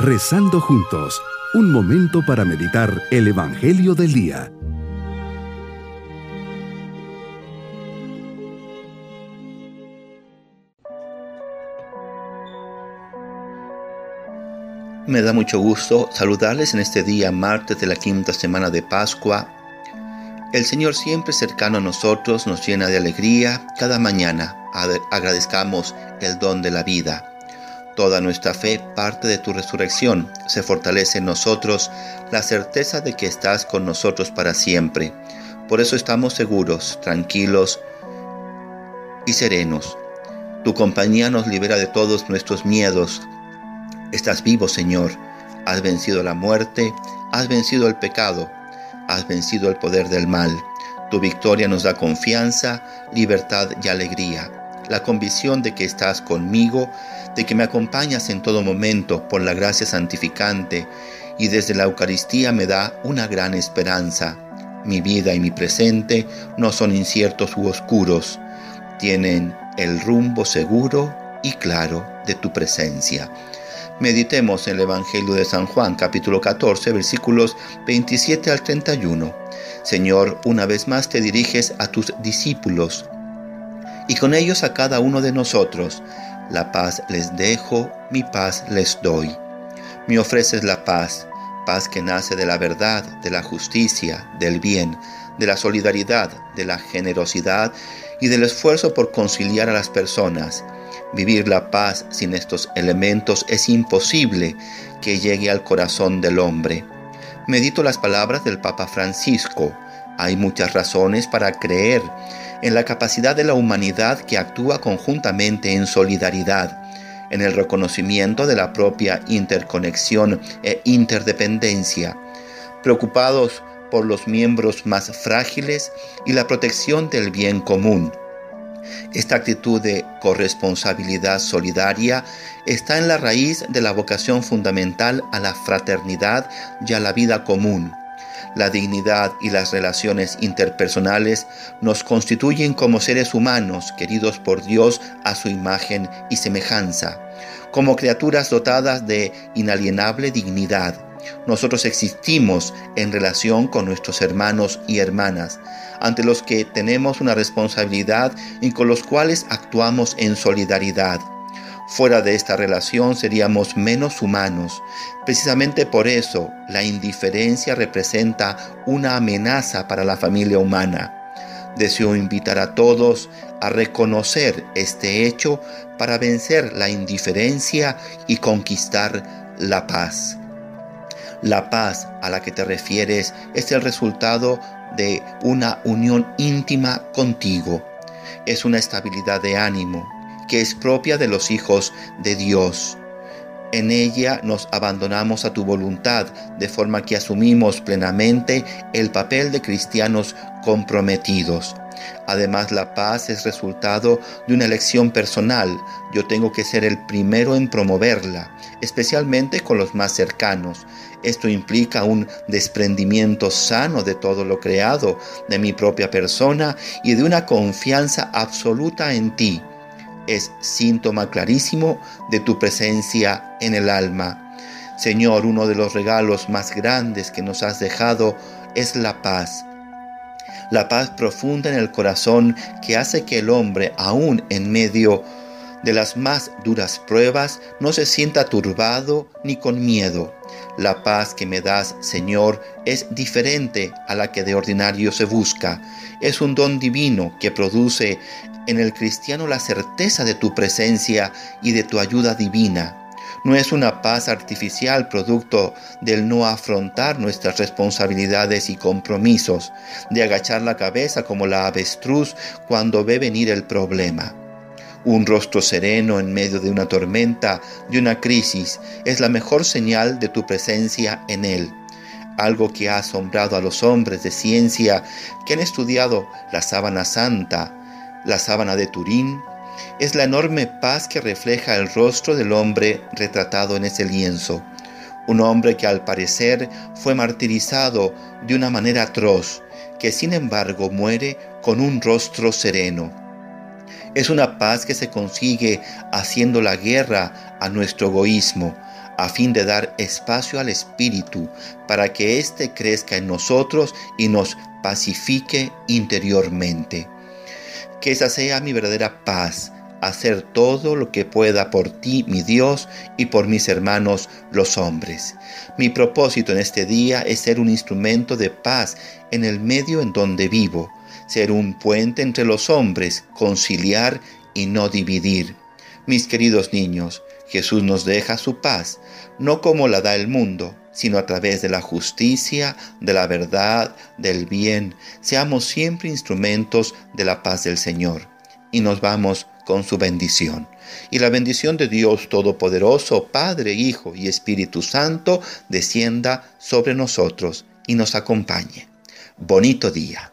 Rezando juntos, un momento para meditar el Evangelio del Día. Me da mucho gusto saludarles en este día martes de la quinta semana de Pascua. El Señor siempre cercano a nosotros nos llena de alegría cada mañana. Agradezcamos el don de la vida. Toda nuestra fe parte de tu resurrección. Se fortalece en nosotros la certeza de que estás con nosotros para siempre. Por eso estamos seguros, tranquilos y serenos. Tu compañía nos libera de todos nuestros miedos, Estás vivo, Señor. Has vencido la muerte, has vencido el pecado, has vencido el poder del mal. Tu victoria nos da confianza, libertad y alegría. La convicción de que estás conmigo, de que me acompañas en todo momento por la gracia santificante y desde la Eucaristía me da una gran esperanza. Mi vida y mi presente no son inciertos u oscuros, tienen el rumbo seguro y claro de tu presencia. Meditemos en el Evangelio de San Juan, capítulo 14, versículos 27 al 31. Señor, una vez más te diriges a tus discípulos y con ellos a cada uno de nosotros. La paz les dejo, mi paz les doy. Me ofreces la paz, paz que nace de la verdad, de la justicia, del bien, de la solidaridad, de la generosidad y del esfuerzo por conciliar a las personas Vivir la paz sin estos elementos es imposible que llegue al corazón del hombre. Medito las palabras del Papa Francisco. Hay muchas razones para creer en la capacidad de la humanidad que actúa conjuntamente en solidaridad, en el reconocimiento de la propia interconexión e interdependencia, preocupados por los miembros más frágiles y la protección del bien común esta actitud de corresponsabilidad solidaria está en la raíz de la vocación fundamental a la fraternidad y a la vida común. La dignidad y las relaciones interpersonales nos constituyen como seres humanos queridos por Dios a su imagen y semejanza, como criaturas dotadas de inalienable dignidad nosotros existimos en relación con nuestros hermanos y hermanas, ante los que tenemos una responsabilidad y con los cuales actuamos en solidaridad. Fuera de esta relación seríamos menos humanos. Precisamente por eso la indiferencia representa una amenaza para la familia humana. Deseo invitar a todos a reconocer este hecho para vencer la indiferencia y conquistar la paz. La paz a la que te refieres es el resultado de una unión íntima contigo. Es una estabilidad de ánimo que es propia de los hijos de Dios. En ella nos abandonamos a tu voluntad, de forma que asumimos plenamente el papel de cristianos comprometidos. Además, la paz es resultado de una elección personal. Yo tengo que ser el primero en promoverla, especialmente con los más cercanos. Esto implica un desprendimiento sano de todo lo creado, de mi propia persona y de una confianza absoluta en ti. Es síntoma clarísimo de tu presencia en el alma. Señor, uno de los regalos más grandes que nos has dejado es la paz la paz profunda en el corazón que hace que el hombre, aún en medio de las más duras pruebas, no se sienta turbado ni con miedo. La paz que me das, Señor, es diferente a la que de ordinario se busca. Es un don divino que produce en el cristiano la certeza de tu presencia y de tu ayuda divina. No es una paz artificial producto del no afrontar nuestras responsabilidades y compromisos, de agachar la cabeza como la avestruz cuando ve venir el problema. Un rostro sereno en medio de una tormenta, de una crisis, es la mejor señal de tu presencia en él algo que ha asombrado a los hombres de ciencia que han estudiado la sábana santa, la sábana de Turín, es la enorme paz que refleja el rostro del hombre retratado en ese lienzo. Un hombre que al parecer fue martirizado de una manera atroz, que sin embargo muere con un rostro sereno. Es una paz que se consigue haciendo la guerra a nuestro egoísmo, a fin de dar espacio al Espíritu para que éste crezca en nosotros y nos pacifique interiormente. Que esa sea mi verdadera paz, hacer todo lo que pueda por ti, mi Dios, y por mis hermanos los hombres. Mi propósito en este día es ser un instrumento de paz en el medio en donde vivo, ser un puente entre los hombres, conciliar y no dividir. Mis queridos niños, Jesús nos deja su paz, no como la da el mundo, sino a través de la justicia, de la verdad, del bien. Seamos siempre instrumentos de la paz del Señor. Y nos vamos con su bendición. Y la bendición de Dios Todopoderoso, Padre, Hijo y Espíritu Santo, descienda sobre nosotros y nos acompañe. Bonito día.